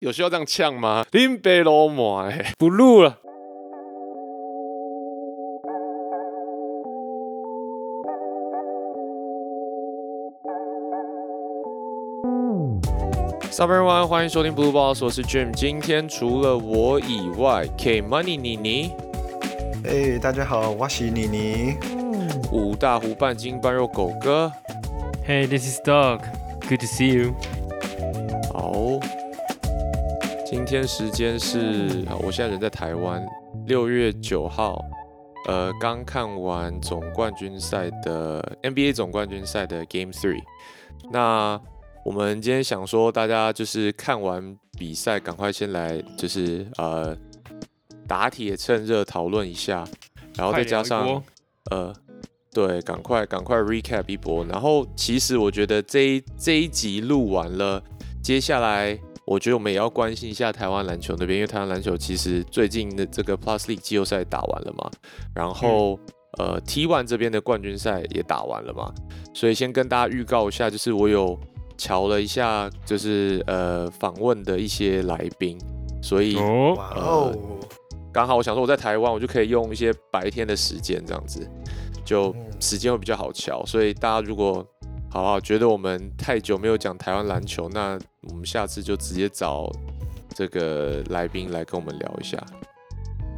有需要这样呛吗？林北罗马，哎，不录了。Sup everyone，欢迎收听 Blue Boss，我是 Jim。今天除了我以外，K Money 妮妮，哎，大家好，我是妮妮。五大湖半斤半肉狗哥，Hey, this is Doug. Good to see you. 天时间是，好我现在人在台湾，六月九号，呃，刚看完总冠军赛的 NBA 总冠军赛的 Game Three。那我们今天想说，大家就是看完比赛，赶快先来就是呃打铁趁热讨论一下，然后再加上呃，对，赶快赶快 recap 一波。然后其实我觉得这一这一集录完了，接下来我觉得我们也要关心一下台湾篮球那边，因为台湾篮球其实最近的这个 Plus League 季后赛打完了嘛，然后、呃 T1 这边的冠军赛也打完了嘛，所以先跟大家预告一下，就是我有瞧了一下，就是呃访问的一些来宾，所以。哦，哇哦，刚好我想说我在台湾，我就可以用一些白天的时间这样子，就嗯时间会比较好瞧。所以大家如果好不好觉得我们太久没有讲台湾篮球，那我们下次就直接找这个来宾来跟我们聊一下。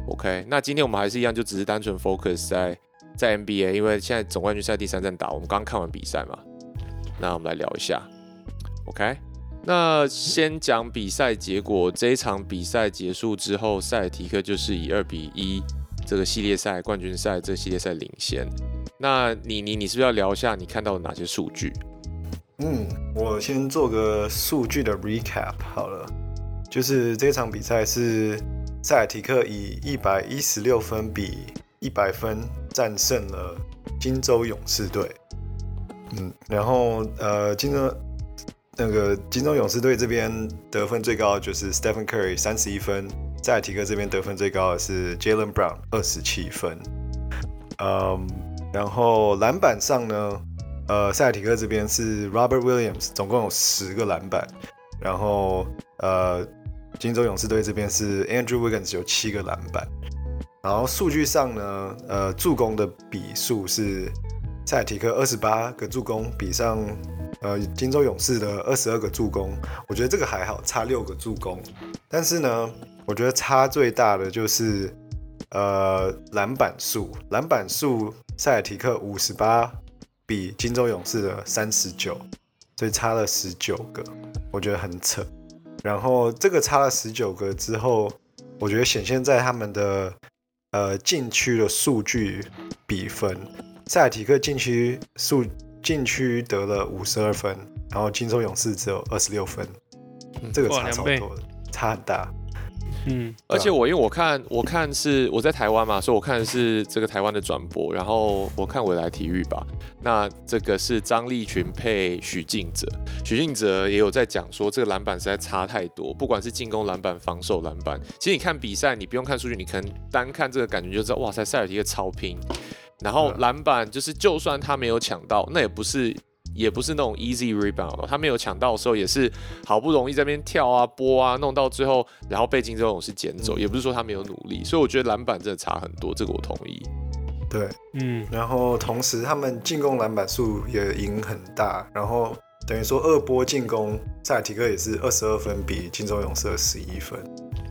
OK，那今天我们还是一样，就只是单纯 focus 在在 NBA，因为现在总冠军赛第三站打，我们刚看完比赛嘛，那我们来聊一下。OK，那先讲比赛结果。这一场比赛结束之后，塞尔提克就是以二比一这个系列赛冠军赛这个系列赛领先。那你你你是不是要聊一下你看到的哪些数据？嗯，我先做个数据的 recap 好了，就是这场比赛是塞尔提克以一百一十六分比一百分战胜了金州勇士队。嗯，然后呃，金州那个金州勇士队这边得分最高就是 Stephen Curry 三十一分，塞尔提克这边得分最高的是 Jalen Brown 二十七分。嗯，然后篮板上呢，呃，塞尔提克这边是 Robert Williams，总共有十个篮板，然后呃，金州勇士队这边是 Andrew Wiggins 有七个篮板，然后数据上呢，呃，助攻的比数是塞尔提克二十八个助攻，比上呃金州勇士的二十二个助攻，我觉得这个还好，差六个助攻，但是呢，我觉得差最大的就是呃篮板数，篮板数塞尔提克五十八比金州勇士的三十九，所以差了十九个，我觉得很扯。然后这个差了十九个之后，我觉得显现在他们的呃禁区的数据比分，塞尔提克禁区数禁区得了五十二分，然后金州勇士只有二十六分，这个差超多的，差很大。嗯，而且我因为我看我看是我在台湾嘛，所以我看的是这个台湾的转播，然后我看未来体育吧。那这个是张立群配许晋哲，许晋哲也有在讲说这个篮板实在差太多，不管是进攻篮板、防守篮板。其实你看比赛，你不用看数据，你可能单看这个感觉就知道，哇塞，塞尔提克超拼。然后嗯篮板就是，就算他没有抢到，那也不是也不是那种 easy rebound，哦他没有抢到的时候也是好不容易在那边跳啊、拨啊，弄到最后，然后被金州勇士捡走，嗯。也不是说他没有努力，所以我觉得篮板真的差很多，这个我同意。对，嗯，然后同时他们进攻篮板数也赢很大，然后等于说二波进攻，塞尔提克也是二十二分比金州勇士的十一分，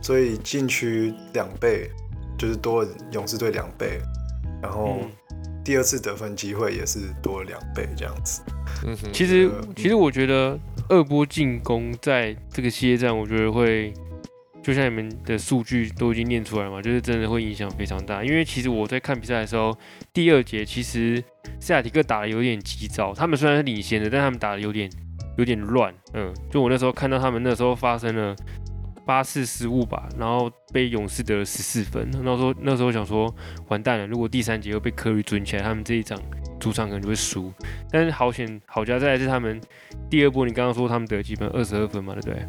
所以禁区两倍，就是多了勇士队两倍，然后嗯第二次得分机会也是多了两倍这样子。嗯哼，其实嗯其实我觉得二波进攻在这个系列战，我觉得会就像你们的数据都已经念出来嘛，就是真的会影响非常大。因为其实我在看比赛的时候，第二节其实塞亚提克打的有点急躁，他们虽然是领先的，但他们打的有点有点乱。嗯，就我那时候看到他们那时候发生了八次失误吧，然后被勇士得了十四分。那时候那时候想说，完蛋了，如果第三节又被科瑞追起来，他们这一场主场可能就会输。但是好险好加在是他们第二波，你刚刚说他们得几分？二十二分嘛，对不对？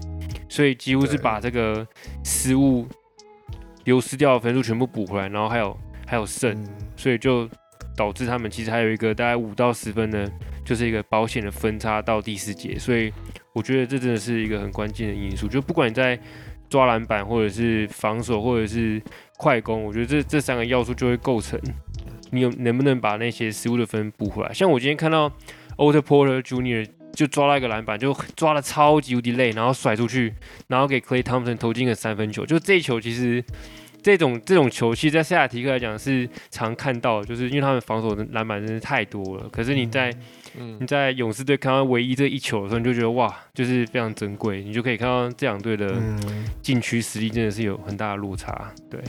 所以几乎是把这个失误流失掉的分数全部补回来，然后还有还有胜，嗯，所以就导致他们其实还有一个大概五到十分的，就是一个保险的分差到第四节。所以我觉得这真的是一个很关键的因素。就不管你在抓篮板，或者是防守，或者是快攻，我觉得这这三个要素就会构成你有能不能把那些失误的分补回来。像我今天看到 Otto Porter Junior 就抓了一个篮板，就抓的超级无敌累，然后甩出去，然后给 Clay Thompson 投进个三分球。就这球其实。这种这种球，其实，在塞亚提克来讲是常看到，就是因为他们防守的篮板真是太多了。可是你在你在勇士队看到唯一这一球的时候，你就觉得哇，就是非常珍贵。你就可以看到这两队的禁区实力真的是有很大的落差。对，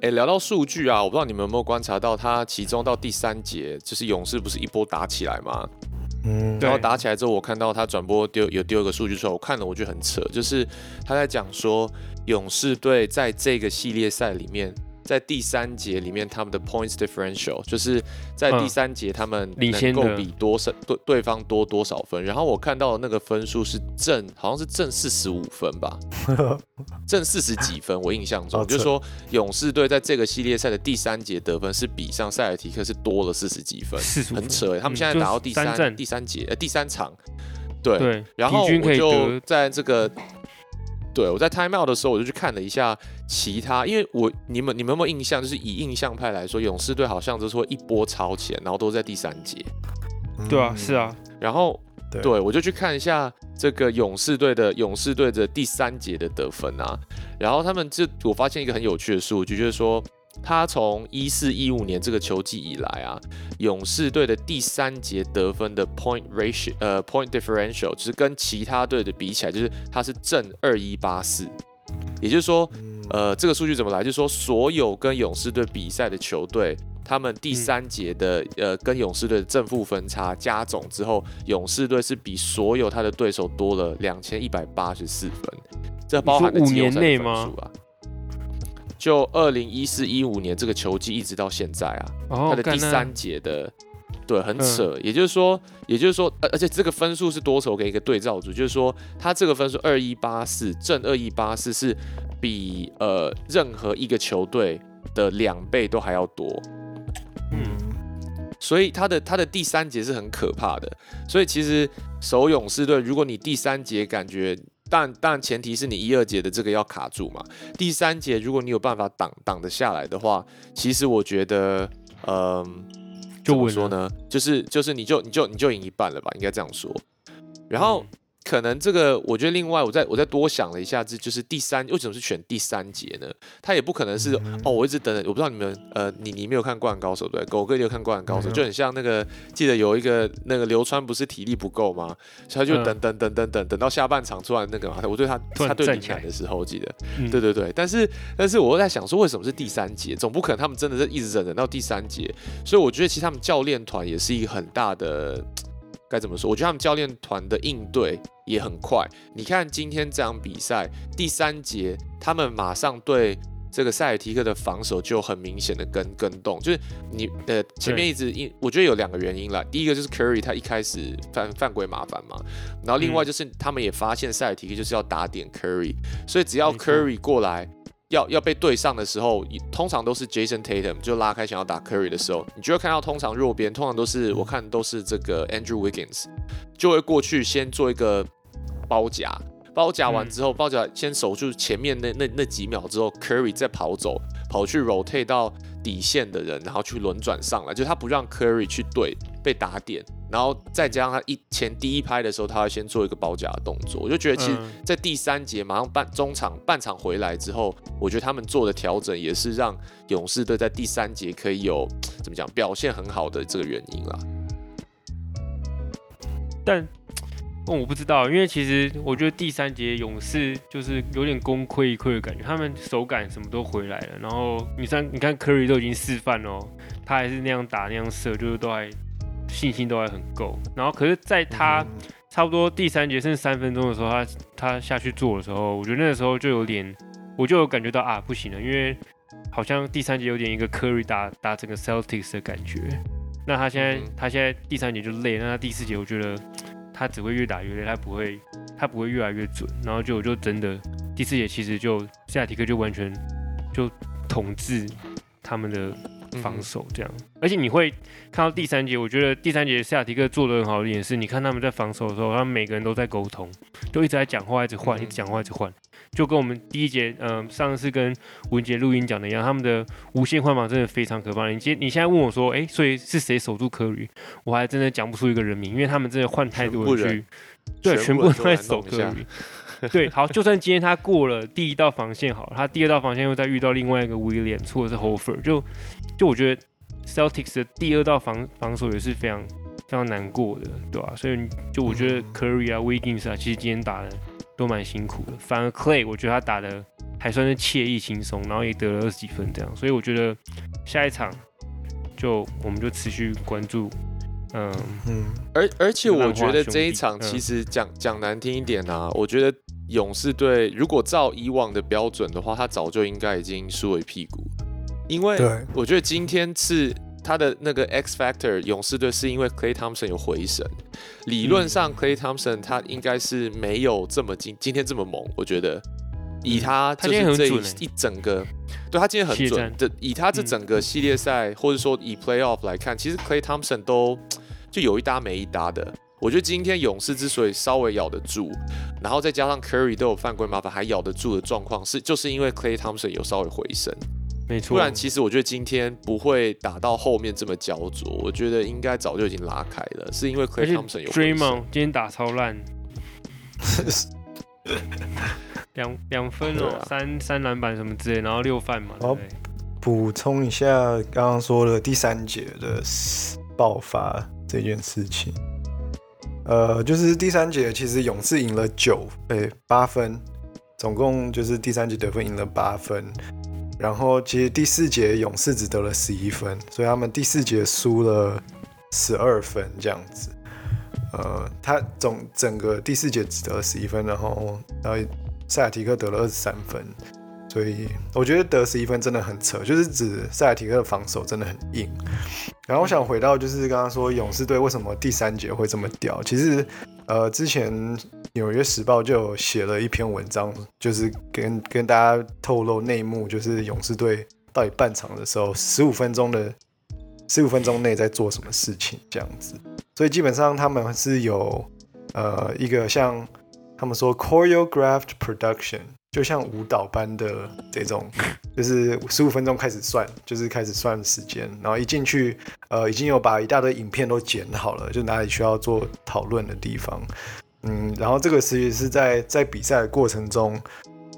哎，聊到数据啊，我不知道你们有没有观察到，他其中到第三节，就是勇士不是一波打起来吗？嗯，然后打起来之后，我看到他转播丢有丢一个数据出来，我看了我觉得很扯，就是他在讲说。勇士队在这个系列赛里面，在第三节里面，他们的 points differential 就是在第三节他们能够比多少对对方多多少分。然后我看到的那个分数是正，好像是正四十五分吧，正四十几分。我印象中就是说，勇士队在这个系列赛的第三节得分是比上塞尔提克是多了四十几分，很扯。他们现在打到第三第三节呃第三场，对，然后我就在这个。对，我在 time out 的时候，我就去看了一下其他，因为我你们你们有没有印象？就是以印象派来说，勇士队好像就是会一波超前，然后都在第三节。对啊，是啊。然后对我就去看一下这个勇士队的勇士队的第三节的得分啊，然后他们这我发现一个很有趣的数据，就是说。他从一四一五年这个球季以来啊，勇士队的第三节得分的 point ratio，呃，point differential，就是跟其他队的比起来，就是他是正二一八四。也就是说，呃，这个数据怎么来？就是说，所有跟勇士队比赛的球队，他们第三节的呃跟勇士队的正负分差加总之后，勇士队是比所有他的对手多了两千一百八十四分。这包含五年内吗？就二零一四一五年这个球季一直到现在啊，他的第三节的，对，很扯。也就是说，也就是说，而而且这个分数是多手？给一个对照组，就是说，他这个分数二一八四正二一八四是比呃任何一个球队的两倍都还要多。嗯，所以他的他的第三节是很可怕的。所以其实守勇士队，如果你第三节感觉。但但前提是你一二节的这个要卡住嘛。第三节如果你有办法挡挡得下来的话，其实我觉得，嗯，就我说呢，就是就是你就你就你就赢一半了吧，应该这样说。然后。可能这个，我觉得另外，我再我再多想了一下，这就是第三，为什么是选第三节呢？他也不可能是哦，我一直等等，我不知道你们呃，你你没有看《灌篮高手》对？狗哥有看《灌篮高手》，就很像那个，记得有一个那个流川不是体力不够吗？他就等等等等等等到下半场突然那个嘛，我对他他对你来的时候，我记得，对对对，但是但是我在想说，为什么是第三节？总不可能他们真的是一直忍忍到第三节，所以我觉得其实他们教练团也是一个很大的。该怎么说？我觉得他们教练团的应对也很快。你看今天这场比赛第三节，他们马上对这个塞尔提克的防守就很明显的跟跟动，就是你呃前面一直因我觉得有两个原因啦。第一个就是 Curry 他一开始犯犯规麻烦嘛，然后另外就是他们也发现塞尔提克就是要打点 Curry，所以只要 Curry 过来。要要被对上的时候，通常都是 Jason Tatum 就拉开想要打 Curry 的时候，你就会看到通常弱边，通常都是我看都是这个 Andrew Wiggins 就会过去先做一个包夹，包夹完之后，包夹先守住前面那那那几秒之后，Curry 再跑走，跑去 rotate 到底线的人，然后去轮转上来，就他不让 Curry 去对被打点。然后再加上他一前第一拍的时候，他要先做一个包夹的动作，我就觉得其实，在第三节马上半中场半场回来之后，我觉得他们做的调整也是让勇士队在第三节可以有怎么讲表现很好的这个原因啦。但我不知道，因为其实我觉得第三节勇士就是有点功亏一篑的感觉，他们手感什么都回来了。然后你像你看 Curry 都已经示范哦，他还是那样打那样射，就是都还。信心都还很够，然后可是，在他差不多第三节剩三分钟的时候，他他下去做的时候，我觉得那个时候就有点，我就有感觉到啊，不行了，因为好像第三节有点一个 Curry 打打整个 Celtics 的感觉。那他现在他现在第三节就累，那他第四节我觉得他只会越打越累，他不会他不会越来越准。然后就就真的第四节其实就夏提克就完全就统治他们的防守这样。而且你会看到第三节，我觉得第三节塞尔提克做的很好的一点是，你看他们在防守的时候，他们每个人都在沟通，都一直在讲话，一直换，一直讲话，一直换。就跟我们第一节，嗯，上次跟文杰录音讲的一样，他们的无限换防真的非常可怕。你今你现在问我说，哎，所以是谁守住科里？我还真的讲不出一个人名，因为他们真的换太多人去，对，全部都在守科里。对，好，就算今天他过了第一道防线，好了，他第二道防线又再遇到另外一个威廉错的是 Hofer，就就我觉得 Celtics 的第二道防防守也是非常非常难过的，对吧？所以就我觉得 Curry 啊，Wiggins 啊，其实今天打的。都蛮辛苦的，反而 Clay 我觉得他打的还算是惬意轻松，然后也得了二十几分这样，所以我觉得下一场就我们就持续关注，嗯嗯，而而且我觉得这一场其实讲讲难听一点啊，我觉得勇士队如果照以往的标准的话，他早就应该已经输为屁股，因为我觉得今天是。他的那个 X factor 勇士队是因为 Clay Thompson 有回神，理论上 Clay Thompson 他应该是没有这么今今天这么猛，我觉得。以他就是这一整个，对他今天很准。的，以他这整个系列赛或者说以 Playoff 来看，其实 Clay Thompson 都就有一搭没一搭的。我觉得今天勇士之所以稍微咬得住，然后再加上 Curry 都有犯规麻烦还咬得住的状况，是就是因为 Clay Thompson 有稍微回神。没错，不然其实我觉得今天不会打到后面这么焦灼，我觉得应该早就已经拉开了，是因为 Clay Thompson 有。Draymond 今天打超烂，两两分哦，三三篮板什么之类，然后六犯嘛。好，补充一下刚刚说的第三节的爆发这件事情，呃，就是第三节其实勇士赢了九，诶八分，总共就是第三节得分赢了八分。然后其实第四节勇士只得了十一分，所以他们第四节输了十二分这样子。呃，他总整个第四节只得了十一分，然后然后塞尔提克得了二十三分，所以我觉得得十一分真的很扯，就是指塞尔提克的防守真的很硬。然后我想回到就是刚刚说勇士队为什么第三节会这么屌，其实呃之前。纽约时报就写了一篇文章，就是跟跟大家透露内幕，就是勇士队到底半场的时候，十五分钟的十五分钟内在做什么事情这样子。所以基本上他们是有呃一个像他们说 choreographed production，就像舞蹈般的这种，就是十五分钟开始算，就是开始算时间，然后一进去呃已经有把一大堆影片都剪好了，就哪里需要做讨论的地方。嗯，然后这个其实是在在比赛的过程中，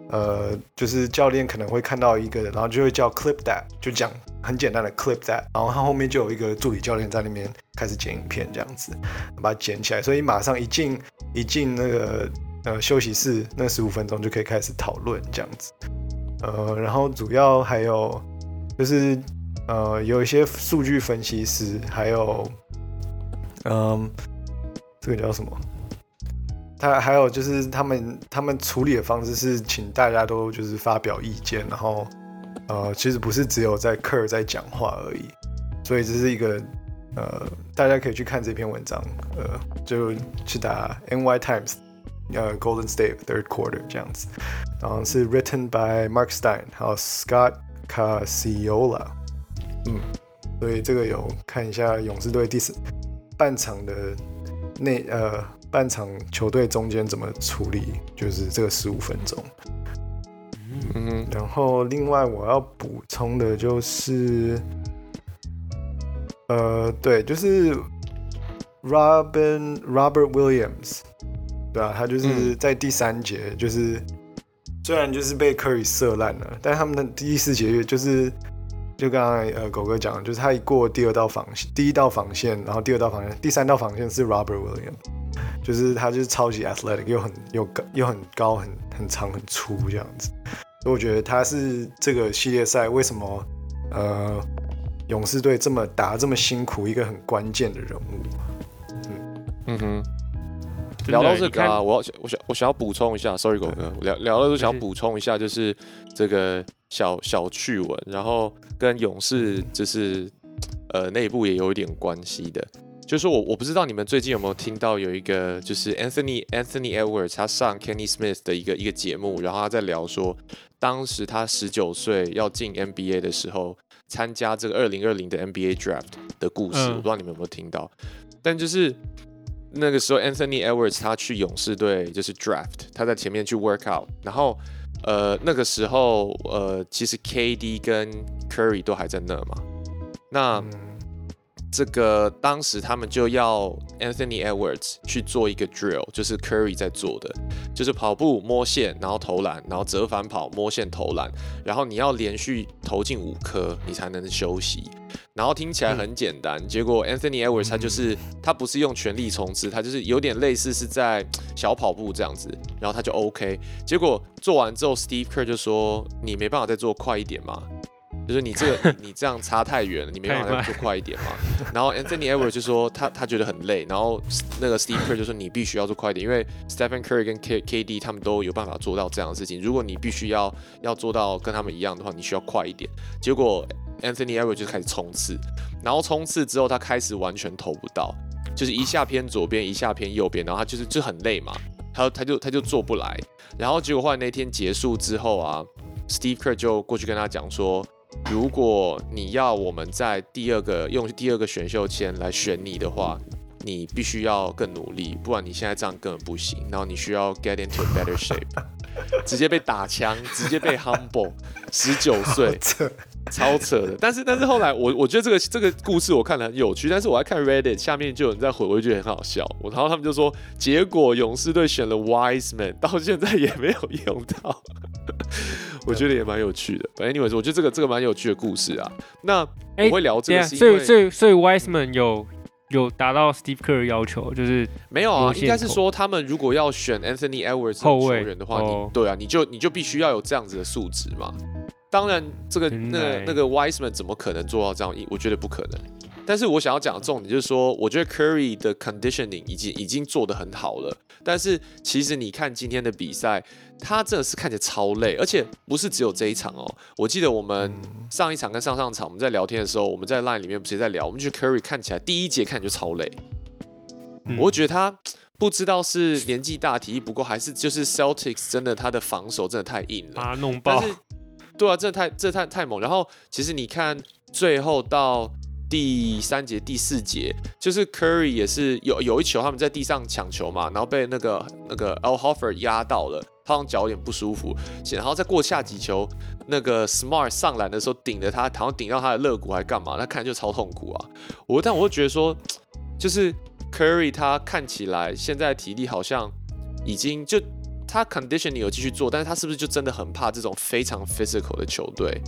呃，就是教练可能会看到一个，然后就会叫 clip that，就讲很简单的 clip that，然后他后面就有一个助理教练在那边开始剪影片这样子，把它剪起来，所以马上一进一进那个呃休息室，那十五分钟就可以开始讨论这样子，呃，然后主要还有就是呃有一些数据分析师，还有嗯，这个叫什么？他还有就是他们他们处理的方式是请大家都就是发表意见，然后呃其实不是只有在课在讲话而已，所以这是一个呃大家可以去看这篇文章，呃就去打 NY Times 呃 Golden State Third Quarter 这样子，然后是 written by Mark Stein 还有 Scott Casiola，嗯，所以这个有看一下勇士队第四半场的内呃。半场球队中间怎么处理？就是这个十五分钟。嗯，然后另外我要补充的就是，呃，对，就是 Robin Robert Williams，对啊，他就是在第三节，就是虽然就是被 Curry 射烂了，但他们的第四节就是就刚刚呃狗哥讲，就是他一过第二道防线，第一道防线，然后第二道防线，第三道防线是 Robert Williams。就是他就是超级 athletic，又很又高又很高很很长很粗这样子，所以我觉得他是这个系列赛为什么呃勇士队这么打这么辛苦一个很关键的人物。嗯嗯哼，聊到这个啊，我要我想我想要补充一下，sorry 狗哥，聊聊到都想要补充一下，就是这个小小趣闻，然后跟勇士就是呃内部也有一点关系的。就是我我不知道你们最近有没有听到有一个就是 Anthony Anthony Edwards 他上 Kenny Smith 的一个一个节目，然后他在聊说，当时他十九岁要进 NBA 的时候，参加这个二零二零的 NBA Draft 的故事，嗯我不知道你们有没有听到，但就是那个时候 Anthony Edwards 他去勇士队就是 Draft，他在前面去 work out，然后呃那个时候呃其实 KD 跟 Curry 都还在那嘛，那。这个当时他们就要 Anthony Edwards 去做一个 drill，就是 Curry 在做的，就是跑步摸线，然后投篮，然后折返跑摸线投篮，然后你要连续投进五颗，你才能休息。然后听起来很简单，结果 Anthony Edwards 他就是他不是用全力冲刺，他就是有点类似是在小跑步这样子，然后他就 OK。结果做完之后，Steve Kerr 就说：“你没办法再做快一点吗？”就是你这个你 你这样差太远了，你没办法再做快一点嘛。然后 Anthony Edwards 就说他他觉得很累，然后那个 Steve Kerr 就说你必须要做快一点，因为 Stephen Curry 跟 K KD 他们都有办法做到这样的事情。如果你必须要要做到跟他们一样的话，你需要快一点。结果 Anthony Edwards 就开始冲刺，然后冲刺之后他开始完全投不到，就是一下偏左边，一下偏右边，然后他就是就很累嘛，他他就他就做不来。然后结果后来那天结束之后啊，Steve Kerr 就过去跟他讲说。如果你要我们在第二个用第二个选秀签来选你的话，你必须要更努力，不然你现在这样根本不行。然后你需要 get into a better shape，直接被打枪，直接被 humble，十九岁，这超扯的。但是但是后来我我觉得这个这个故事我看了很有趣，但是我还看 Reddit 下面就有人在回，我就觉得很好笑。我然后他们就说，结果勇士队选了 Wiseman，到现在也没有用到。我觉得也蛮有趣的。But anyways，我觉得这个这个蛮有趣的故事啊。那哎我会聊这个所以所以所以 Wiseman 有有达到 Steve Kerr 的要求，就是没有啊，应该是口说他们如果要选 Anthony Edwards 后卫员的话，对啊，你就你就必须要有这样子的素质嘛。当然，这个那个那个 Wiseman 怎么可能做到这样？我觉得不可能。但是我想要讲的重点就是说，我觉得 Curry 的 conditioning 已经已经做得很好了。但是其实你看今天的比赛，他真的是看起来超累，而且不是只有这一场哦。我记得我们上一场跟上上场我们在聊天的时候，我们在 Line 里面不是也在聊，我们觉得 Curry 看起来第一节看就超累。嗯我会觉得他不知道是年纪大、体力不够，还是就是 Celtics 真的他的防守真的太硬了。把他弄爆对啊，这太这太太猛。然后其实你看最后到第三节、第四节，就是 Curry 也是有有一球他们在地上抢球嘛，然后被那个那个 Al Horford 压到了，他好像脚有点不舒服，然后再过下几球，那个 Smart 上篮的时候顶着他，好像顶到他的肋骨还干嘛，那看就超痛苦啊。我但我会觉得说，就是 Curry 他看起来现在体力好像已经就他 conditioning 有继续做，但是他是不是就真的很怕这种非常 physical 的球队？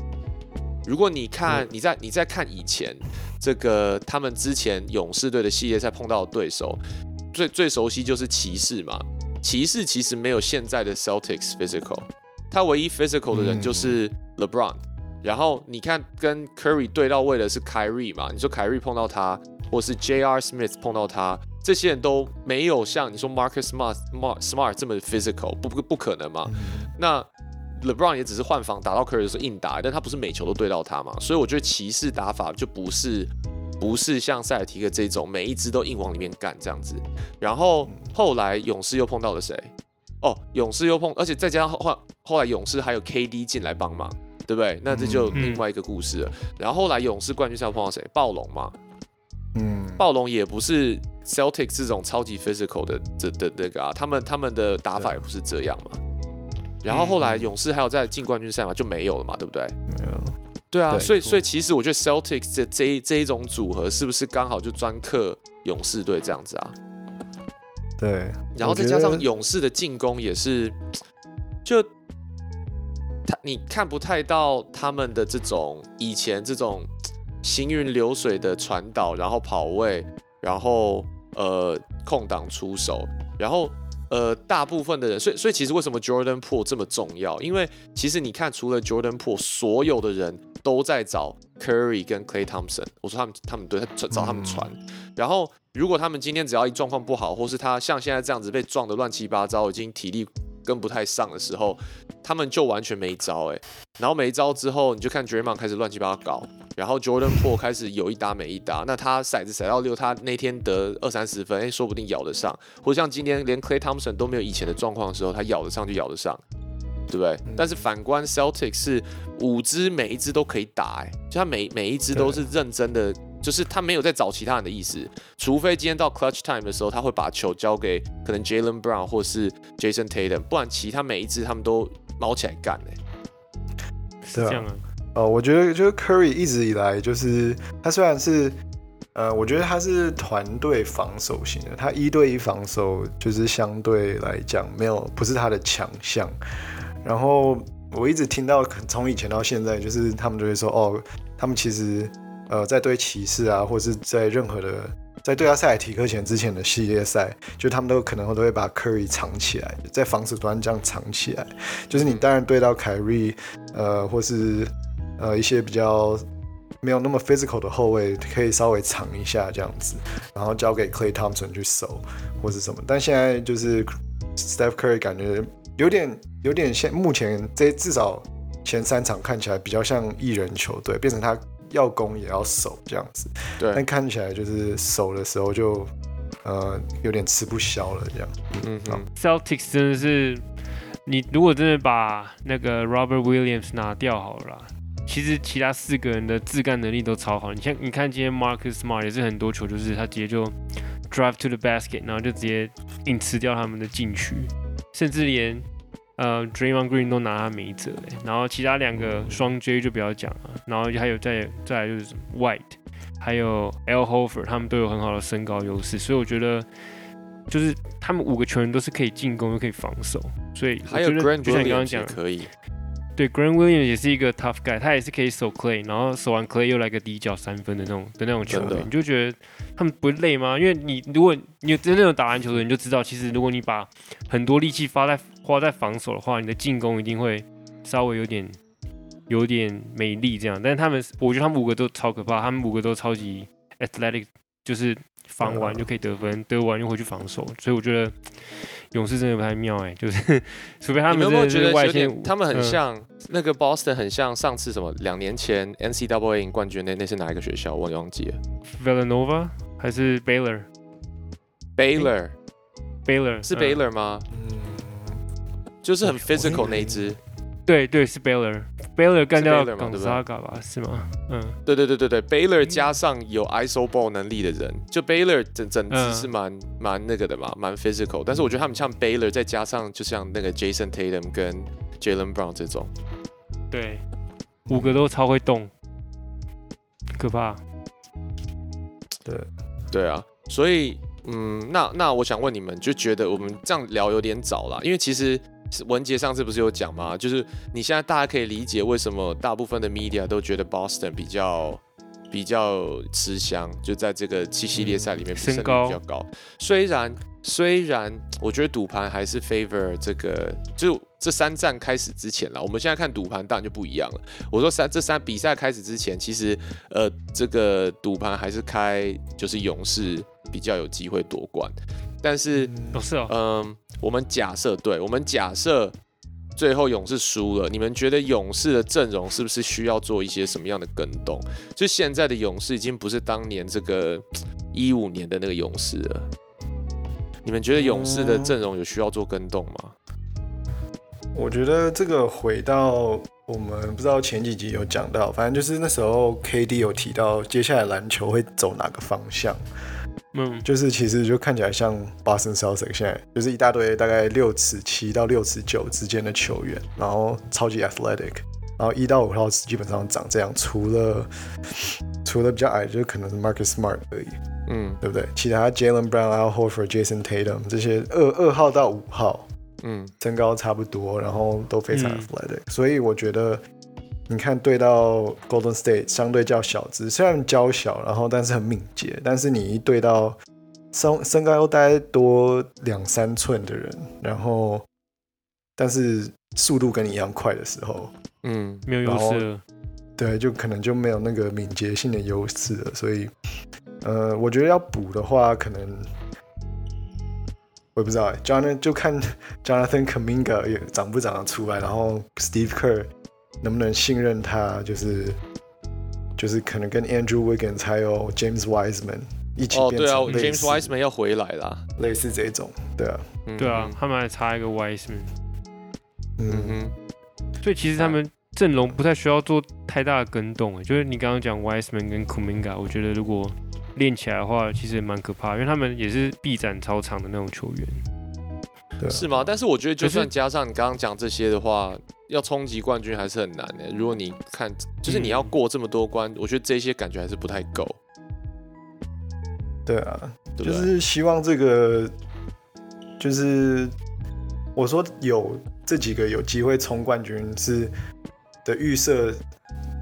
如果你看你在你在看以前这个他们之前勇士队的系列赛碰到的对手，最最熟悉就是骑士嘛。骑士其实没有现在的 Celtics physical，他唯一 physical 的人就是 LeBron。然后你看跟 Curry 对到位的是 Kyrie 嘛？你说 Kyrie 碰到他，或是 J.R. Smith 碰到他，这些人都没有像你说 Marcus Smart Smart Smart 这么 physical，不不不可能嘛？那 LeBron 也只是换防打到 Curry 的时候硬打，但他不是每球都对到他嘛？所以我觉得骑士打法就不是不是像塞尔提克这种每一支都硬往里面干这样子。然后后来勇士又碰到了谁？哦，勇士又碰，而且再加上后后后来勇士还有 KD 进来帮忙，对不对？那这就另外一个故事了。然后后来勇士冠军赛又碰到谁？暴龙嘛，嗯，暴龙也不是 Celtics 这种超级 physical 的的的那个啊，他们他们的打法也不是这样嘛。然后后来勇士还有在进冠军赛嘛，就没有了嘛，对不对？没有，对啊，对所以所以其实我觉得 Celtics 这这一这一种组合是不是刚好就专克勇士队这样子啊？对，然后再加上勇士的进攻也是，就他你看不太到他们的这种以前这种行云流水的传导，然后跑位，然后呃空档出手，然后呃大部分的人，所以所以其实为什么 Jordan Po 这么重要？因为其实你看，除了 Jordan Po，所有的人都在找 Curry 跟 Clay Thompson，我说他们他们对他找他们传，然后如果他们今天只要一状况不好，或是他像现在这样子被撞得乱七八糟，已经体力跟不太上的时候，他们就完全没招哎、然后没招之后，你就看 Draymond 开始乱七八糟搞，然后 Jordan Po 开始有一打没一打，那他骰子骰到六，他那天得二三十分，哎、说不定咬得上，或者像今天连 Clay Thompson 都没有以前的状况的时候，他咬得上就咬得上。对不对？嗯但是反观 Celtic 是五支每一支都可以打、哎，就他每每一支都是认真的，就是他没有在找其他人的意思，除非今天到 clutch time 的时候，他会把球交给可能 Jalen Brown 或是 Jason Tatum，不然其他每一支他们都猫起来干哎、对啊是这样啊。呃，我觉得就是 Curry 一直以来就是他虽然是呃，我觉得他是团队防守型的，他一对一防守就是相对来讲没有不是他的强项。然后我一直听到从以前到现在，就是他们就会说哦，他们其实呃在对骑士啊，或者是在任何的在对他塞尔提克前之前的系列赛，就他们都可能都会把 Curry 藏起来，在防守端这样藏起来。就是你当然对到凯瑞，呃，或是呃一些比较没有那么 physical 的后卫，可以稍微藏一下这样子，然后交给 Clay Thompson 去守或是什么。但现在就是 Steph Curry 感觉有点有点现目前这至少前三场看起来比较像一人球队，变成他要攻也要守这样子，对但，看起来就是守的时候就呃有点吃不消了这样。嗯哼，Celtics 真的是，你如果真的把那个 Robert Williams 拿掉好了啦，其实其他四个人的自干能力都超好。你像你看今天 Marcus Smart 也是很多球，就是他直接就 drive to the basket，然后就直接硬吃掉他们的禁区，甚至连呃 Draymond Green 都拿他没辙欸然后其他两个双 J 就不要讲了，然后还有再再来就是 White，还有 L Hofer，他们都有很好的身高优势，所以我觉得。就是他们五个球员都是可以进攻又可以防守，所以我还有就像你刚刚讲的，可以，对 Grant Williams 也是一个 tough guy，他也是可以守 Clay，然后守完 Clay 又来个底角三分的那种的那种球员，你就觉得他们不会累吗？因为你如果你有真正有打篮球的人，你就知道，其实如果你把很多力气发在花在防守的话，你的进攻一定会稍微有点有点没力这样。但是他们，我觉得他们五个都超可怕，他们五个都超级 athletic，就是防完就可以得分，得完又回去防守，所以我觉得勇士真的不太妙哎、就是除非他你们觉得有是外线点，他们很嗯像、那个 Boston，很像上次什么两年前 NCAA 赢冠军那那是哪一个学校？我忘记了 Villanova 还是 Baylor？Baylor，Baylor 是嗯 Baylor 吗？嗯，就是很 physical 那一支。对对是 Baylor。Baylor 干掉 Baylor 嘛对不对 Gonzaga 吧？是吗？嗯，对对对对对，Baylor 加上有 ISO ball 能力的人，就 Baylor 整整支嗯是蛮蛮那个的嘛，蛮 physical。但是我觉得他们像 Baylor 再加上就像那个 Jason Tatum 跟 Jalen Brown 这种，对，五个都超会动，可怕。对，对啊，所以嗯，那那我想问你们，就觉得我们这样聊有点早了，因为其实文杰上次不是有讲吗？就是你现在大家可以理解为什么大部分的 media 都觉得 Boston 比较比较吃香，就在这个七系列赛里面比胜率比较高。虽然虽然我觉得赌盘还是 favor 这个，就这三战开始之前啦，我们现在看赌盘当然就不一样了。我说三这三比赛开始之前，其实呃这个赌盘还是开就是勇士比较有机会夺冠，但是哦是哦，嗯，我们假设对，我们假设最后勇士输了，你们觉得勇士的阵容是不是需要做一些什么样的更动？就现在的勇士已经不是当年这个一五年的那个勇士了。你们觉得勇士的阵容有需要做更动吗？我觉得这个回到我们不知道前几集有讲到，反正就是那时候 KD 有提到接下来篮球会走哪个方向，嗯，就是其实就看起来像 Boston Celtics 现在就是一大堆大概六尺七到六尺九之间的球员，然后超级 athletic，然后一到五号基本上长这样，除了除了比较矮，就是可能是 Marcus Smart 而已，嗯对不对？其他 Jalen Brown、Al Horford、Jason Tatum 这些二二号到五号。嗯身高差不多，然后都非常嗯 athletic，、所以我觉得你看对到 Golden State 相对较小只，虽然娇小，然后但是很敏捷，但是你一对到身身高又大概多两三寸的人，然后但是速度跟你一样快的时候，嗯没有优势。对，就可能就没有那个敏捷性的优势了，所以呃，我觉得要补的话，可能。我也不知道哎，Jonathan 就看 Jonathan Kaminga 也长不长得出来，然后 Steve Kerr 能不能信任他，就是就是可能跟 Andrew Wiggins 还有 James Wiseman 一起哦，对啊，James、Wiseman 要回来啦。类似这种，对啊，嗯对啊嗯，他们还差一个 Wiseman。嗯，哼，所以其实他们阵容不太需要做太大的跟动，欸就是你刚刚讲 Wiseman 跟 Kuminga，我觉得如果练起来的话，其实也蛮可怕，因为他们也是臂展超长的那种球员。是吗？但是我觉得，就算加上你刚刚讲这些的话，要冲击冠军还是很难的。如果你看，就是你要嗯过这么多关，我觉得这些感觉还是不太够，对啊，就？是希望这个，就是我说有这几个有机会冲冠军是的预设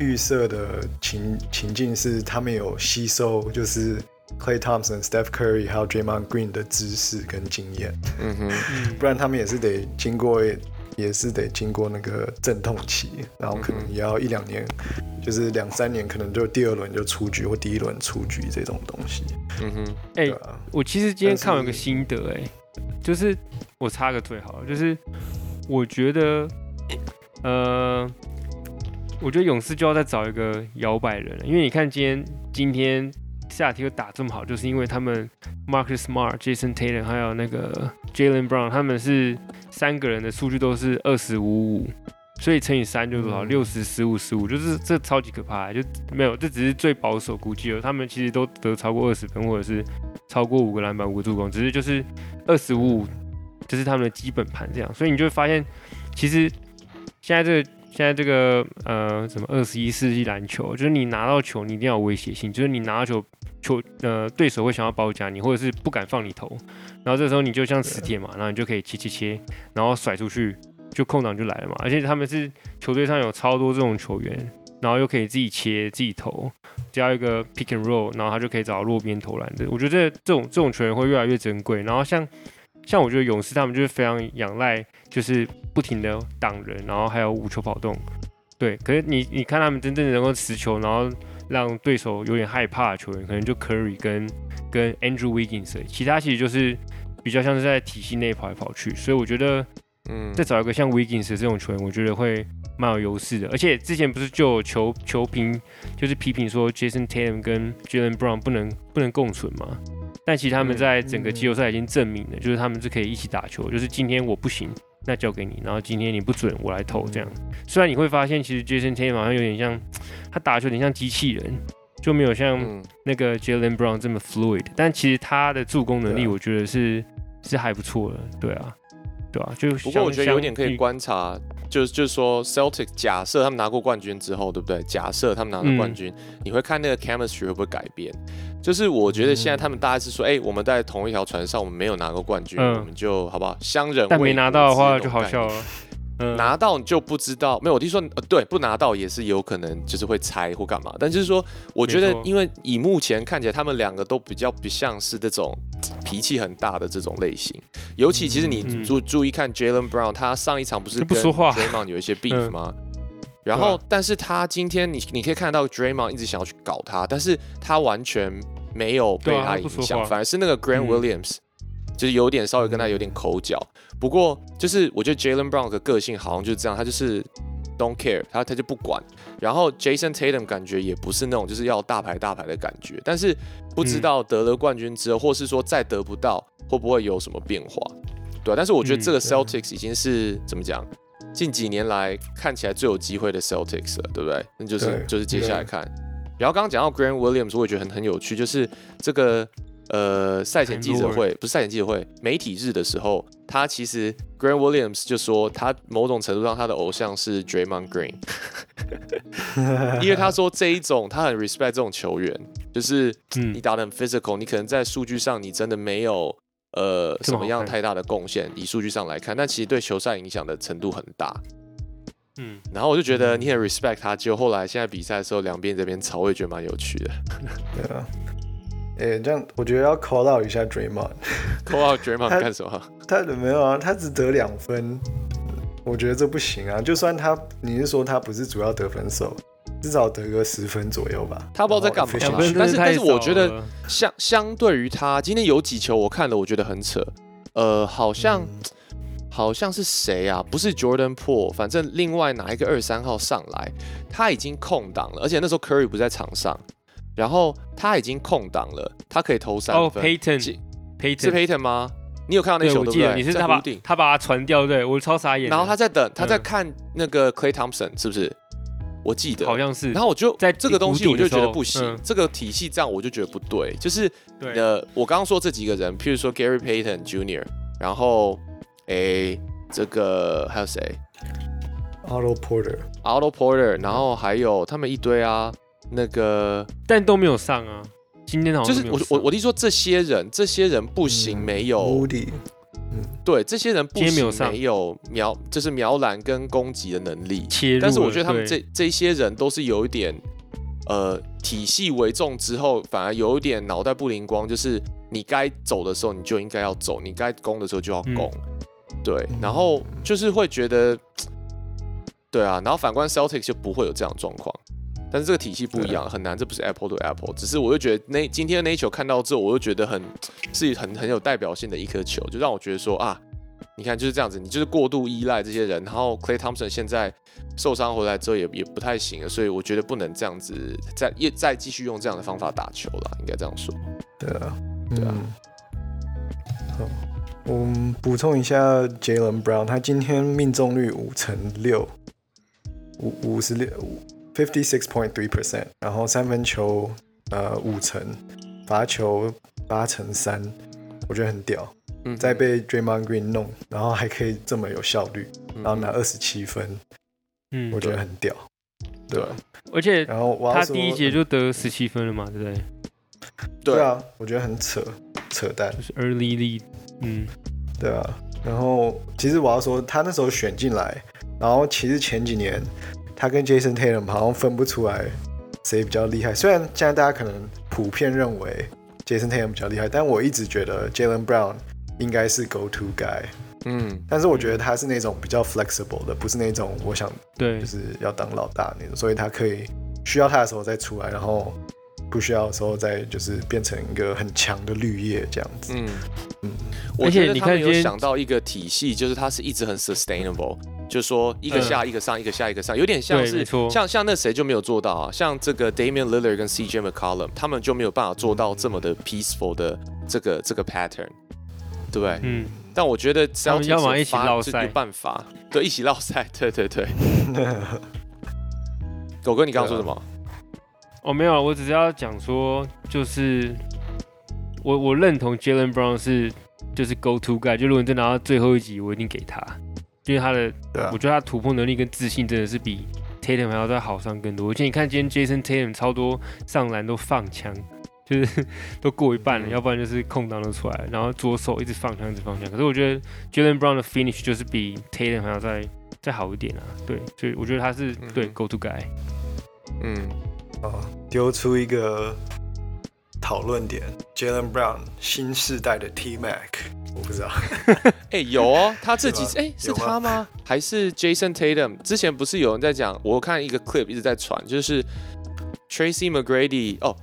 预设的情情境是他们有吸收，就是 Clay Thompson、Steph Curry 还有 Draymond Green 的知识跟经验，嗯哼，嗯。不然他们也是得经过也是得经过那个阵痛期，然后可能也要一两年，就是两三年，可能就第二轮就出局或第一轮出局这种东西，嗯哼，哎、我其实今天看完有个心得、哎，就是我插个嘴好了，就是我觉得，呃，我觉得勇士就要再找一个摇摆人了，因为你看今天今天下提又打这么好，就是因为他们 Marcus Smart、Jason Tatum 还有那个 Jalen Brown，他们是三个人的数据都是二十五五。所以乘以三就是多少？嗯六十、十五、十五，就是这超级可怕，就没有，这只是最保守估计了。他们其实都得超过二十分，或者是超过五个篮板、五个助攻，只是就是二十五五，这是他们的基本盘这样。所以你就会发现，其实现在这个现在这个呃什么二十一世纪篮球，就是你拿到球，你一定要有威胁性，就是你拿到球，球呃对手会想要包夹你，或者是不敢放你投，然后这时候你就像磁铁嘛，然后你就可以切切切，然后甩出去，就空档就来了嘛。而且他们是球队上有超多这种球员，然后又可以自己切自己投，只要一个 pick and roll，然后他就可以找到落边投篮的。我觉得这种这种球员会越来越珍贵。然后像像我觉得勇士他们就是非常仰赖，就是不停的挡人，然后还有无球跑动。对，可是你你看他们真正能够持球，然后让对手有点害怕的球员，可能就 Curry 跟跟 Andrew Wiggins，其他其实就是比较像是在体系内跑来跑去。所以我觉得嗯，再找一个像 Wiggins 这种球员，我觉得会蛮有优势的。而且之前不是就有球球评就是批评说 Jason Tatum 跟 Jalen Brown 不能不能共存嘛？但其实他们嗯在整个季后赛已经证明了，就是他们是可以一起打球。就是今天我不行，那交给你，然后今天你不准，我来投这样。虽然你会发现，其实 Jason Tatum 好像有点像他打球有点像机器人，就没有像嗯。那个 Jalen Brown 这么 fluid，但其实他的助攻能力，我觉得是、是还不错的，对啊，对啊，就不过我觉得有点可以，观察，就是就是说，Celtic 假设他们拿过冠军之后，对不对？假设他们拿了冠嗯军，你会看那个 chemistry 会不会改变？就是我觉得现在他们大概是说，哎、我们在同一条船上，我们没有拿过冠军，嗯我们就好不好？相忍但没拿到的话。就好笑了。嗯，拿到你就不知道，没有，我听说，呃，对，不拿到也是有可能，就是会猜或干嘛。但就是说，我觉得，因为以目前看起来，他们两个都比较不像是这种脾气很大的这种类型。尤其其实你嗯注注意看 Jalen Brown，他上一场不是跟 Draymond 有一些 beef 嗯。吗？然后，但是他今天你你可以看到 Draymond 一直想要去搞他，但是他完全没有被他影响，反而是那个 Grant 嗯。Williams，、就是有点稍微跟他有点口角。不过就是我觉得 Jalen Brown 的个性好像就是这样，他就是 don't care，他他就不管。然后 Jason Tatum 感觉也不是那种就是要大牌大牌的感觉，但是不知嗯道得了冠军之后，或是说再得不到，会不会有什么变化？对啊，但是我觉得这个 Celtics 已经是、怎么讲？近几年来看起来最有机会的 Celtics 了，对不对？那就是就是接下来看。然后刚刚讲到 Grant Williams，我也觉得很很有趣，就是这个呃赛前记者会不是赛前记者会，媒体日的时候，他其实 Grant Williams 就说他某种程度上他的偶像是 Draymond Green，因为他说这一种他很 respect 这种球员，就是你嗯，打得很 physical，你可能在数据上你真的没有呃什么样太大的贡献，以数据上来看，但其实对球赛影响的程度很大。嗯，然后我就觉得你很 respect 他，结果后来现在比赛的时候两边这边吵，我也觉得蛮有趣的。对啊。哎、这样我觉得要 call out 一下 Draymond，call out Draymond 干什么？他没有啊，他只得两分，我觉得这不行啊。就算他，你是说他不是主要得分手，至少得个十分左右吧。他不知道在干嘛但是但是我少觉得相相对于他，今天有几球我看了，我觉得很扯。呃，好像、嗯好像是谁啊？不是 Jordan Po，反正另外哪一个二三号上来，他已经空档了，而且那时候 Curry 不在场上，然后他已经空档了，他可以投三哦分。，Payton 其是 Payton，Payton 吗？你有看到那对，球我记得对不对？你是他把他把他传掉，对我超傻眼。然后他在等，他在嗯看那个 Clay Thompson 是不是？我记得好像是然后我就在这个东西我就觉得不行，嗯这个体系这样我就觉得不对。就是对呃，我刚刚说这几个人，譬如说 Gary Payton Jr.，然后诶这个还有谁 Otto Porter，Otto Porter，然后还有他们一堆啊，那个但都没有上啊。今天好就像都没有上。是我我我听说这些人，这些人不行，嗯没有。对这些人不行，没有没有瞄就是瞄篮跟攻击的能力。切入，但是我觉得他们这这些人都是有一点，呃，体系为重之后，反而有一点脑袋不灵光，就是你该走的时候你就应该要走，你该攻的时候就要攻，对，然后就是会觉得，对啊，然后反观 Celtics 就不会有这样的状况。但是这个体系不一样，很难，这不是 Apple to Apple。只是我就觉得那今天的那一球看到之后，我就觉得很是很很有代表性的一颗球，就让我觉得说啊，你看就是这样子，你就是过度依赖这些人，然后 Clay Thompson 现在受伤回来之后也也不太行了，所以我觉得不能这样子再也再继续用这样的方法打球了，应该这样说。对啊，对啊嗯。好，我们补充一下 Jalen Brown，他今天命中率五成六，五五十六 fifty six point three percent，然后三分球呃五成，罚球八成三，我觉得很屌。嗯，再被 Draymond Green 弄，然后还可以这么有效率，嗯然后拿二十七分，嗯我，觉得很屌。对啊，而且然后我要说他第一节就得十七分了嘛，对不对？对对啊，我觉得很扯扯淡。就是 early lead，嗯，对啊，然后其实我要说，他那时候选进来，然后其实前几年他跟 Jason Tatum 好像分不出来谁比较厉害。虽然现在大家可能普遍认为 Jason Tatum 比较厉害，但我一直觉得 Jalen Brown 应该是 go to guy。嗯但是我觉得他是那种比较 flexible 的，不是那种我想对就，是要当老大那种，所以他可以需要他的时候再出来，然后不需要的时候再就是变成一个很强的绿叶这样子。嗯嗯我而且你看今天想到一个体系，就是它是一直很 sustainable，就是说一个嗯下一个上，一个下一个上，有点像是错像像那谁就没有做到啊，像这个 Damian Lillard 跟 CJ McCollum，他们就没有办法做到这么的 peaceful 的这个这个 pattern，对不对？嗯，但我觉得他们 Celtics 要么一起绕赛办法，对，一起绕赛，对对对。狗哥，你刚刚说什么？哦，没有，我只是要讲说，就是我我认同 Jalen Brown 是就是 go to guy，就如果你真拿到最后一集，我一定给他，因为他的啊我，觉得他突破能力跟自信真的是比 Tatum 还要再好上更多。而且你看今天 Jason Tatum 超多上篮都放枪，就是 都过一半了，嗯要不然就是空档都出来了，然后左手一直放枪一直放枪。可是我觉得 Jalen Brown 的 finish 就是比 Tatum 还要再再好一点啊，对，所以我觉得他是、嗯对 go to guy。嗯，啊，丢出一个讨论点，Jalen Brown 新世代的 T Mac，我不知道，哎、有哦，他这几有吗次哎、是他吗？还是 Jason Tatum？之前不是有人在讲，我看一个 clip 一直在传，就是 Tracy McGrady 哦，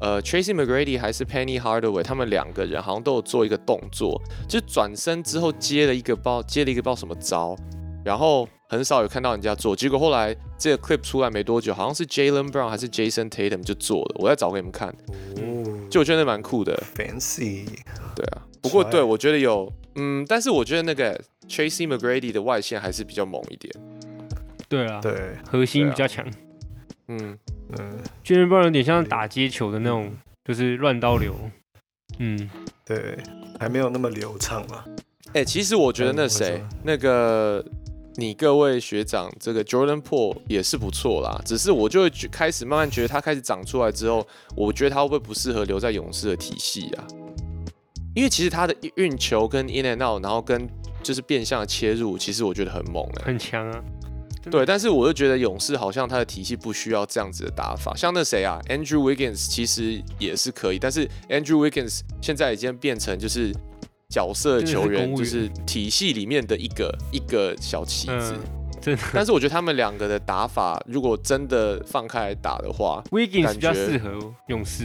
呃，Tracy McGrady 还是 Penny Hardaway，他们两个人好像都有做一个动作，就是转身之后接了一个包，接了一个不知道什么招，然后很少有看到人家做，结果后来这个 clip 出来没多久，好像是 Jalen Brown 还是 Jason Tatum 就做了，我再找给你们看，哦就我觉得那蛮酷的。，fancy，对啊，不过帅对我觉得有，嗯，但是我觉得那个 Tracy McGrady 的外线还是比较猛一点。对啊，对，核心比较强。嗯，嗯，Jalen 有点像打街球的那种，就是乱刀流。嗯，对，还没有那么流畅嘛，哎、其实我觉得那嗯谁那个你各位学长，这个 Jordan Po 也是不错啦，只是我就会觉开始慢慢觉得他开始长出来之后，我觉得他会不会不适合留在勇士的体系啊？因为其实他的运球跟 in and out，然后跟就是变相的切入，其实我觉得很猛哎、很强啊。对，但是我就觉得勇士好像他的体系不需要这样子的打法，像那谁啊，Andrew Wiggins 其实也是可以，但是 Andrew Wiggins 现在已经变成就是角色球员，就是体系里面的一个一个小棋子。嗯，但是我觉得他们两个的打法，如果真的放开来打的话，Wiggins 比较适合勇士。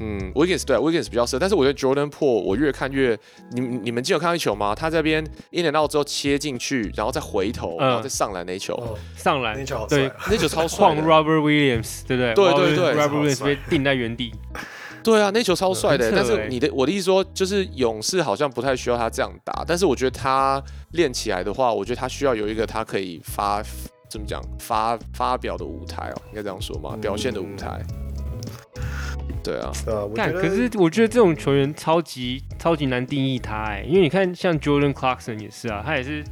嗯，Wiggins 对、啊、Wiggins 比较适合，但是我觉得 Jordan Po 我越看越，你们你们记得有看到一球吗？他这边 in and out 之后切进去，然后再回头，嗯然后再上篮那一球，哦，上篮那球对啊，那球超帅晃。Robert Williams，对不对？对对对 Robert Williams 被定在原地。对啊，那球超帅的。但是欸你的我的意思说，就是勇士好像不太需要他这样打，但是我觉得他练起来的话，我觉得他需要有一个他可以发怎么讲发发表的舞台哦，应该这样说嘛，表现的舞台。对啊，对啊，我觉干，得可是我觉得这种球员超级超级难定义他哎、因为你看像 Jordan Clarkson 也是啊，他也是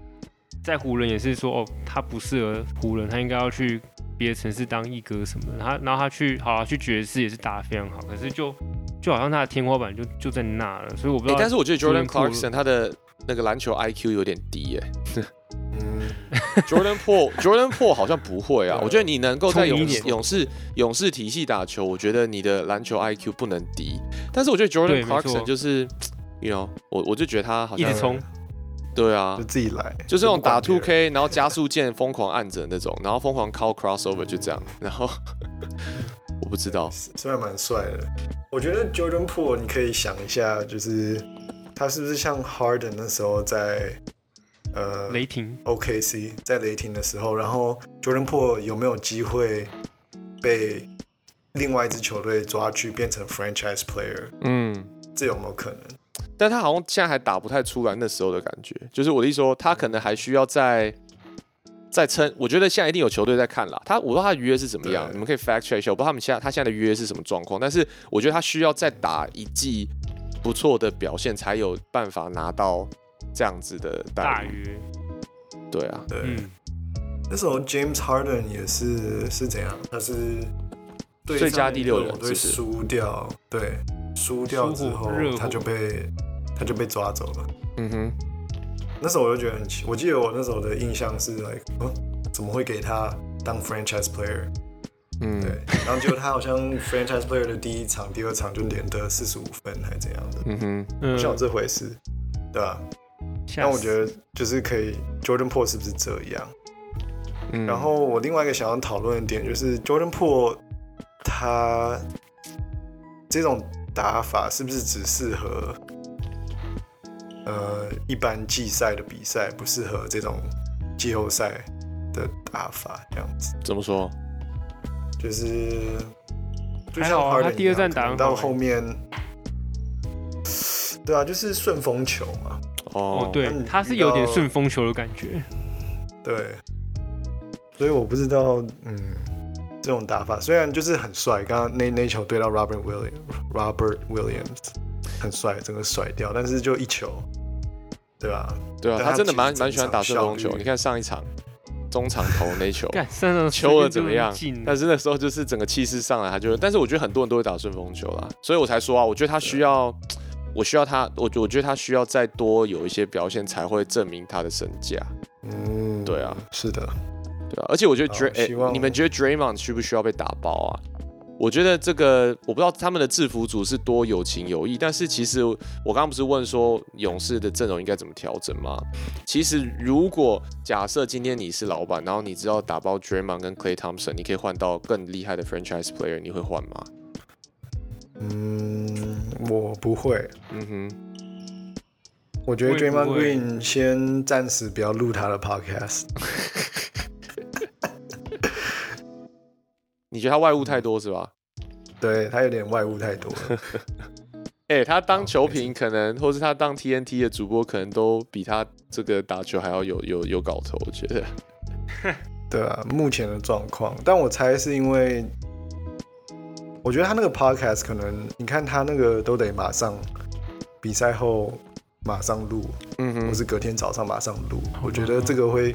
在湖人也是说哦，他不适合湖人，他应该要去别的城市当一哥什么的。他然后他去好、啊、去爵士也是打得非常好，可是就就好像他的天花板就就在那了，所以我不知哎、道。但是我觉得 Jordan Clarkson 他的那个篮球 IQ 有点低耶、嗯，Jordan Po Jordan Po 好像不会啊，我觉得你能够在勇士勇士体系打球，我觉得你的篮球 IQ 不能低。但是我觉得 Jordan Clarkson 就是，you know，我我就觉得他好像一直冲，对啊就，自己来，就是那种打 Two K，然后加速键疯狂按着那种，然后疯狂 call crossover 就这样，然后 我不知道，虽然蛮帅的，我觉得 Jordan Poole 你可以想一下，就是他是不是像 Harden 那时候在呃雷霆 OKC 在雷霆的时候，然后 Jordan Po 有没有机会被另外一支球队抓去变成 franchise player？嗯。这有没有可能？但他好像现在还打不太出来那时候的感觉，就是我的意思说，他可能还需要再再撑。我觉得现在一定有球队在看啦。他我不知道他的约是怎么样，你们可以 fact check 一下。我不知道他们现在他现在的约是什么状况，但是我觉得他需要再打一季不错的表现，才有办法拿到这样子的待遇。大约，对啊，对，嗯，那时候 James Harden 也是是怎样？他是最佳第六人对是输掉，对，输掉之后他就被他就被抓走了。嗯哼，那时候我就觉得很奇，我记得我那时候的印象是 like，嗯，怎么会给他当 franchise player？嗯，对，然后结果他好像 franchise player 的第一场、第二场就连得四十五分，还怎样的，嗯哼，嗯像有这回事，对吧、但我觉得就是可以，Jordan Po 是不是这样？嗯然后我另外一个想要讨论的点就是 Jordan Po 他这种打法是不是只适合呃一般季赛的比赛，不适合这种季后赛的打法？这样子怎么说？就是就像还好啊他第二站打很好欸后面，对啊，就是顺风球嘛，哦哦，对，他是有点顺风球的感觉。对，所以我不知道，嗯，这种打法虽然就是很帅，刚刚那那球对到 Robert Williams，Robert Williams 很帅，整个甩掉，但是就一球，对吧？对啊，他他真的蛮蛮喜欢打顺风球。你看上一场中场投那球，球了怎么样？但是那时候就是整个气势上来，他就，但是我觉得很多人都会打顺风球啦，所以我才说啊，我觉得他需要，我需要他，我我觉得他需要再多有一些表现，才会证明他的身价，嗯，对啊，是的，对啊，而且我觉得好 Dray，、希望你们觉得 Draymond 需不需要被打包啊？我觉得这个我不知道他们的制服组是多有情有义，但是其实我刚刚不是问说勇士的阵容应该怎么调整吗？其实如果假设今天你是老板，然后你知道打包 Draymond 跟 Clay Thompson，你可以换到更厉害的 franchise player，你会换吗？嗯，我不会，嗯哼，我觉得 Draymond Green 先暂时不要录他的 podcast，你觉得他外物太多是吧？对他有点外物太多了，哎、他当球评可能，或是他当 TNT 的主播，可能都比他这个打球还要有有有搞头，我觉得。对啊，目前的状况，但我猜是因为，我觉得他那个 podcast 可能，你看他那个都得马上比赛后马上录，嗯哼，或是隔天早上马上录，我觉得这个会，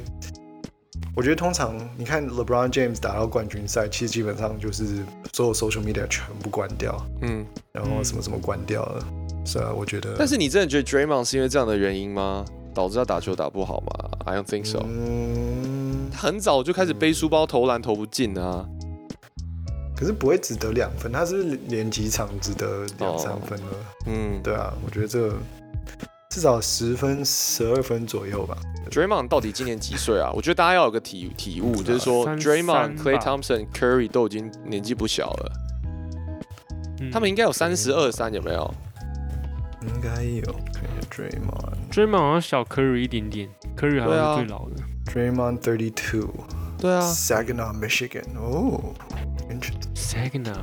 我觉得通常你看 LeBron James 打到冠军赛，其实基本上就是所有 social media 全部关掉，嗯。然后什么什么关掉了，是啊，我觉得，但是你真的觉得 Draymond 是因为这样的原因吗？导致他打球打不好吗？I don't think so。嗯，他很早就开始背书包投篮投不进啊。可是不会只得两分，他是不是连几场只得两三分了？嗯对啊，我觉得这个至少十分、十二分左右吧。，Draymond 到底今年几岁啊？我觉得大家要有个体体悟，就是说 Draymond、三 Clay Thompson、Curry 都已经年纪不小了，嗯他们应该有三十二三，有没有？应该有，看一下 Draymond。Draymond 好像小 Curry 一点点，Curry 好像是最老的。Draymond thirty two，对啊，Saginaw Michigan。哦，interesting。Saginaw，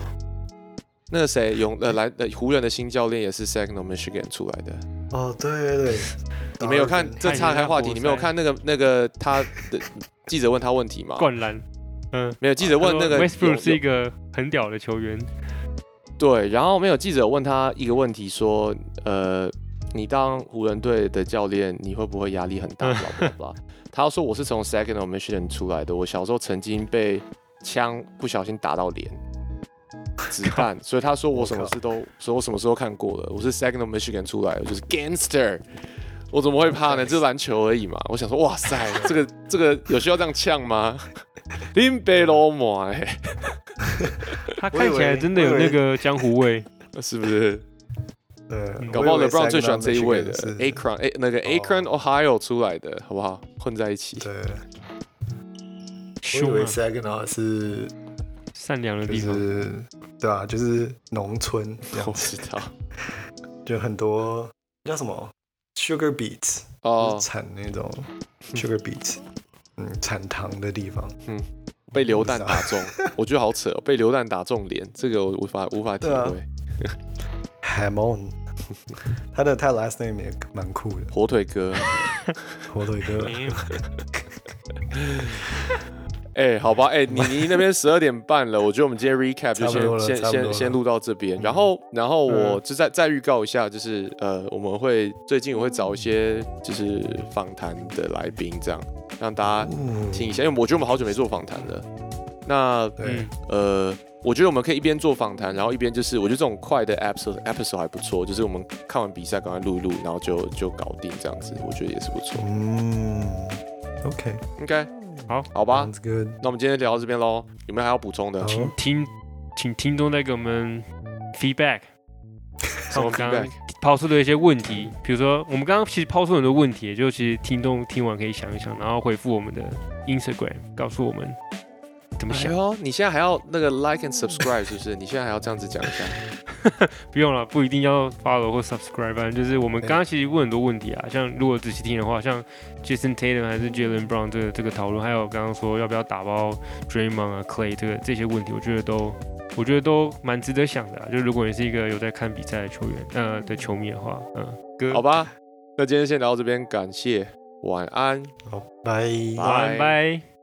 那个谁，勇呃来呃湖人的新教练也是 Sacramento Michigan 出来的。哦，对对对，你没有看？这岔开话题，你没有看那个那个他的记者问他问题吗？灌篮。嗯，没有记者问那个 Westbrook 是一个很屌的球员。对，然后没有记者问他一个问题，说呃，你当湖人队的教练，你会不会压力很大？他说我是从 Second Mission 出来的，我小时候曾经被枪不小心打到脸，子弹，所以他说我什么事都说我什么时候看过了，我是 Second Michigan 出来我，就是 Gangster，我怎么会怕呢？这是篮球而已嘛。我想说，哇塞，这个这个有需要这样呛吗？林北罗莫哎，他看起来真的有那个江湖味，是不是？呃，搞不好 LeBron 最喜欢这一位的，Akron，哎，那个 Akron Ohio 出来的，好不好？混在一起。对。我以为 Saginaw 是善良的地方，对啊？就是农村，我知道，就很多叫什么？Sugar Beets 哦，产那种 Sugar Beets。嗯，产糖的地方，嗯，被榴弹打中，我觉得好扯，被榴弹打中脸，这个我无法无法体会。Hamon，他的他 last name 也蛮酷的，火腿哥，火腿哥。哎，好吧，哎，你你那边十二点半了，我觉得我们今天 recap 就先先先先录到这边，然后然后我就再再预告一下，就是呃，我们会最近我会找一些就是访谈的来宾，这样让大家听一下，因为我觉得我们好久没做访谈了。那嗯。呃，我觉得我们可以一边做访谈，然后一边就是我觉得这种快的 episode episode 还不错，就是我们看完比赛赶快录一录，然后就就搞定这样子，我觉得也是不错。嗯，OK，应该。好，好吧，那我们今天聊到这边喽，有没有还要补充的？请听，请听众再给我们 feedback。我们刚刚抛出的一些问题，比如说我们刚刚其实抛出很多问题，就其实听众听完可以想一想，然后回复我们的 Instagram，告诉我们。怎么想？你现在还要那个 like and subscribe 是不是？你现在还要这样子讲一下？不用了，不一定要 follow 或 subscribe，反正就是我们刚刚其实问很多问题啊，像如果仔细听的话，像 Jason Tatum 还是 Jalen Brown 这个这个讨论，还有刚刚说要不要打包 Draymond 啊 Clay 这个这些问题，我觉得都我觉得都蛮值得想的啊。就如果你是一个有在看比赛的球员呃的球迷的话，嗯，好吧，那今天先聊到这边，感谢，晚安，好，拜拜拜。